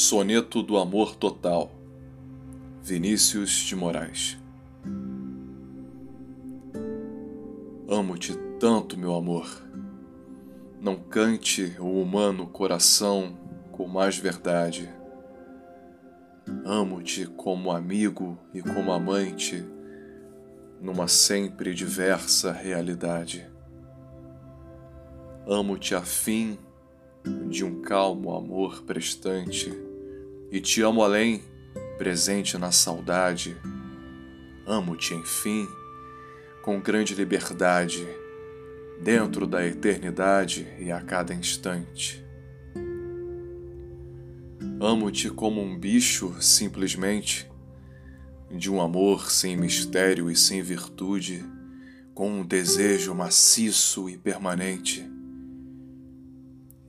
Soneto do Amor Total Vinícius de Moraes Amo-te tanto, meu amor. Não cante o humano coração com mais verdade. Amo-te como amigo e como amante, numa sempre diversa realidade. Amo-te a fim de um calmo amor prestante, e te amo além, presente na saudade. Amo-te, enfim, com grande liberdade, dentro da eternidade e a cada instante. Amo-te como um bicho, simplesmente, de um amor sem mistério e sem virtude, com um desejo maciço e permanente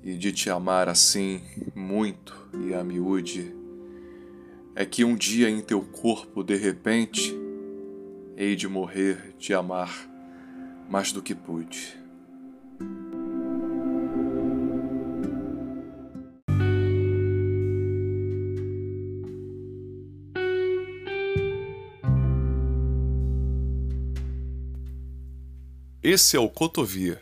e de te amar assim muito e a miúde, é que um dia em teu corpo, de repente, hei de morrer de amar mais do que pude. Esse é o Cotovia